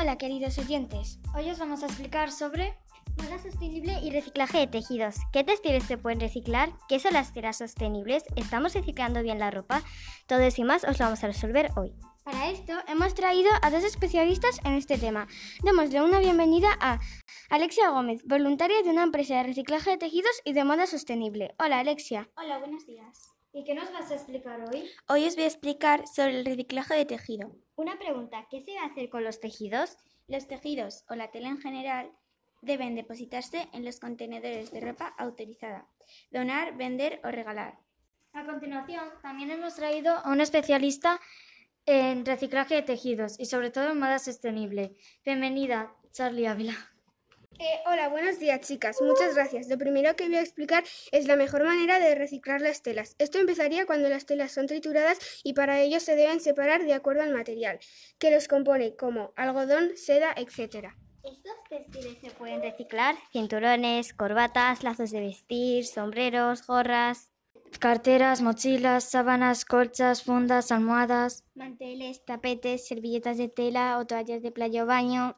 Hola queridos oyentes, hoy os vamos a explicar sobre moda sostenible y reciclaje de tejidos. ¿Qué textiles se pueden reciclar? ¿Qué son las telas sostenibles? ¿Estamos reciclando bien la ropa? Todo y más os lo vamos a resolver hoy. Para esto hemos traído a dos especialistas en este tema. Démosle una bienvenida a Alexia Gómez, voluntaria de una empresa de reciclaje de tejidos y de moda sostenible. Hola Alexia. Hola, buenos días. ¿Y qué nos vas a explicar hoy? Hoy os voy a explicar sobre el reciclaje de tejido. Una pregunta, ¿qué se va a hacer con los tejidos? Los tejidos o la tela en general deben depositarse en los contenedores de ropa autorizada, donar, vender o regalar. A continuación, también hemos traído a un especialista en reciclaje de tejidos y sobre todo en moda sostenible. Bienvenida, Charlie Ávila. Eh, hola, buenos días chicas, muchas gracias. Lo primero que voy a explicar es la mejor manera de reciclar las telas. Esto empezaría cuando las telas son trituradas y para ello se deben separar de acuerdo al material que los compone, como algodón, seda, etc. ¿Estos textiles se pueden reciclar? Cinturones, corbatas, lazos de vestir, sombreros, gorras. Carteras, mochilas, sábanas, colchas, fundas, almohadas. Manteles, tapetes, servilletas de tela o toallas de playa o baño.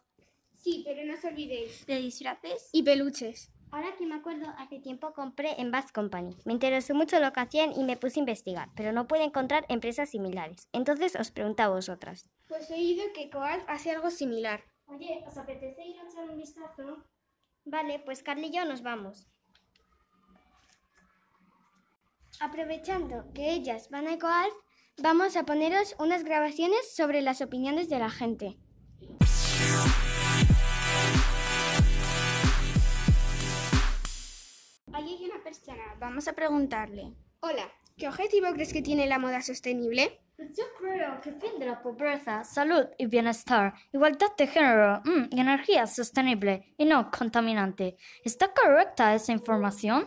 Sí, pero no os olvidéis. De disfraces Y peluches. Ahora que me acuerdo, hace tiempo compré en Bass Company. Me interesó mucho lo que hacían y me puse a investigar, pero no pude encontrar empresas similares. Entonces os pregunto a vosotras. Pues he oído que Coal hace algo similar. Oye, ¿os apetece ir a echar un vistazo? Vale, pues Carly y yo nos vamos. Aprovechando que ellas van a EcoAlf, vamos a poneros unas grabaciones sobre las opiniones de la gente. Ahí hay una persona, vamos a preguntarle. Hola, ¿qué objetivo crees que tiene la moda sostenible? Pues yo creo que fin de la pobreza, salud y bienestar, igualdad de género mm, y energía sostenible y no contaminante. ¿Está correcta esa información?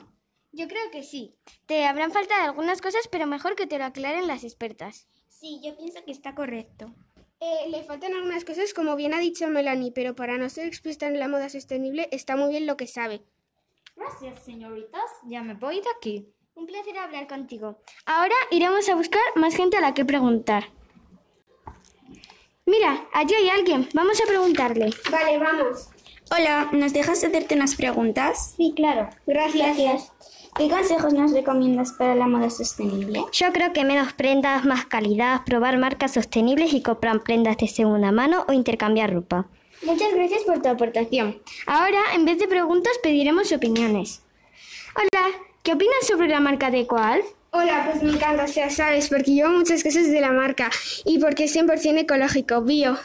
Yo creo que sí. Te habrán faltado algunas cosas, pero mejor que te lo aclaren las expertas. Sí, yo pienso que está correcto. Eh, le faltan algunas cosas, como bien ha dicho Melanie, pero para no ser expuesta en la moda sostenible está muy bien lo que sabe. Gracias, señoritas. Ya me voy de aquí. Un placer hablar contigo. Ahora iremos a buscar más gente a la que preguntar. Mira, allí hay alguien. Vamos a preguntarle. Vale, vamos. Hola, ¿nos dejas hacerte unas preguntas? Sí, claro. Gracias. ¿Qué consejos nos recomiendas para la moda sostenible? Yo creo que menos prendas, más calidad, probar marcas sostenibles y comprar prendas de segunda mano o intercambiar ropa. Muchas gracias por tu aportación. Ahora, en vez de preguntas, pediremos opiniones. Hola, ¿qué opinas sobre la marca de EcoAlf? Hola, pues me encanta, o sea, sabes, porque llevo muchas cosas de la marca y porque es 100% ecológico, bio.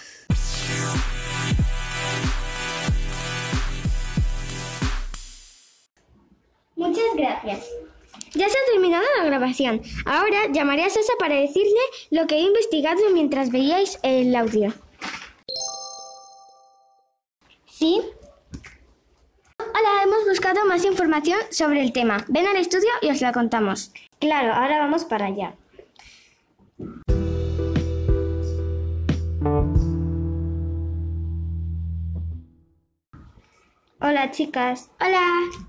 Muchas gracias. Ya se ha terminado la grabación. Ahora llamaré a Sasa para decirle lo que he investigado mientras veíais el audio. ¿Sí? Hola, hemos buscado más información sobre el tema. Ven al estudio y os la contamos. Claro, ahora vamos para allá. Hola, chicas. Hola.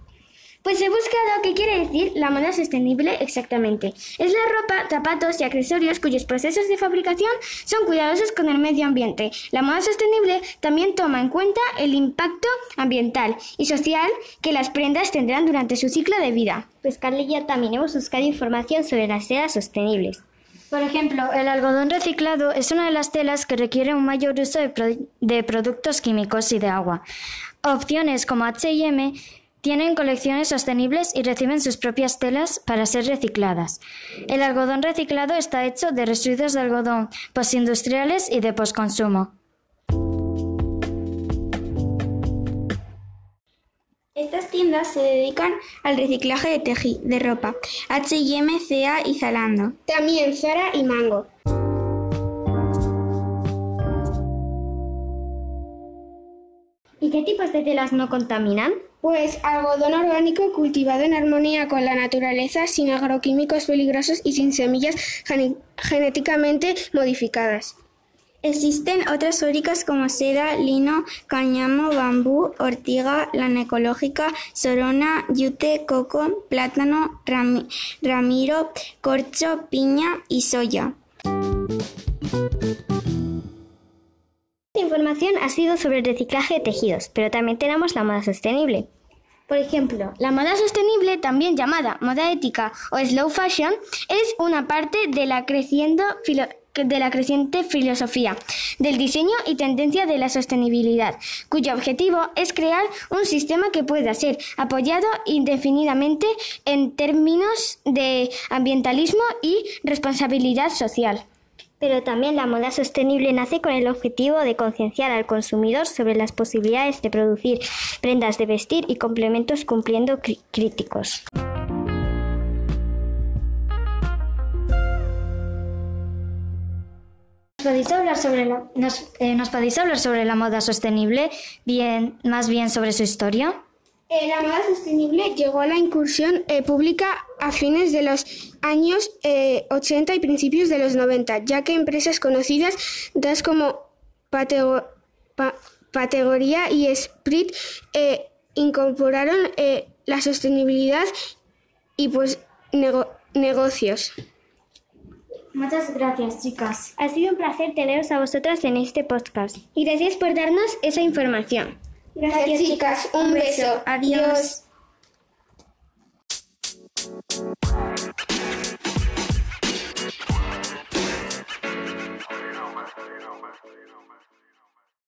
Pues he buscado qué quiere decir la moda sostenible exactamente. Es la ropa, zapatos y accesorios cuyos procesos de fabricación son cuidadosos con el medio ambiente. La moda sostenible también toma en cuenta el impacto ambiental y social que las prendas tendrán durante su ciclo de vida. Pues Carly y yo también hemos buscado información sobre las telas sostenibles. Por ejemplo, el algodón reciclado es una de las telas que requiere un mayor uso de, pro- de productos químicos y de agua. Opciones como H&M tienen colecciones sostenibles y reciben sus propias telas para ser recicladas. El algodón reciclado está hecho de residuos de algodón postindustriales y de postconsumo. Estas tiendas se dedican al reciclaje de teji de ropa. H&M, CA y Zalando. También Zara y Mango. ¿Y qué tipos de telas no contaminan? Pues algodón orgánico cultivado en armonía con la naturaleza, sin agroquímicos peligrosos y sin semillas genéticamente modificadas. Existen otras fábricas como seda, lino, cáñamo, bambú, ortiga, lana ecológica, sorona, yute, coco, plátano, rami- ramiro, corcho, piña y soya. Esta información ha sido sobre el reciclaje de tejidos, pero también tenemos la moda sostenible. Por ejemplo, la moda sostenible, también llamada moda ética o slow fashion, es una parte de la, creciendo de la creciente filosofía del diseño y tendencia de la sostenibilidad, cuyo objetivo es crear un sistema que pueda ser apoyado indefinidamente en términos de ambientalismo y responsabilidad social. Pero también la moda sostenible nace con el objetivo de concienciar al consumidor sobre las posibilidades de producir prendas de vestir y complementos cumpliendo críticos. ¿Nos podéis hablar sobre la, eh, ¿nos podéis hablar sobre la moda sostenible, bien, más bien sobre su historia? Eh, la moda sostenible llegó a la incursión eh, pública a fines de los años 80 eh, y principios de los 90, ya que empresas conocidas, tales como Pategoría y Sprit, incorporaron la sostenibilidad y pues negocios. Muchas gracias, chicas. Ha sido un placer teneros a vosotras en este podcast. Y gracias por darnos esa información. Gracias, chicas. Un beso. Adiós.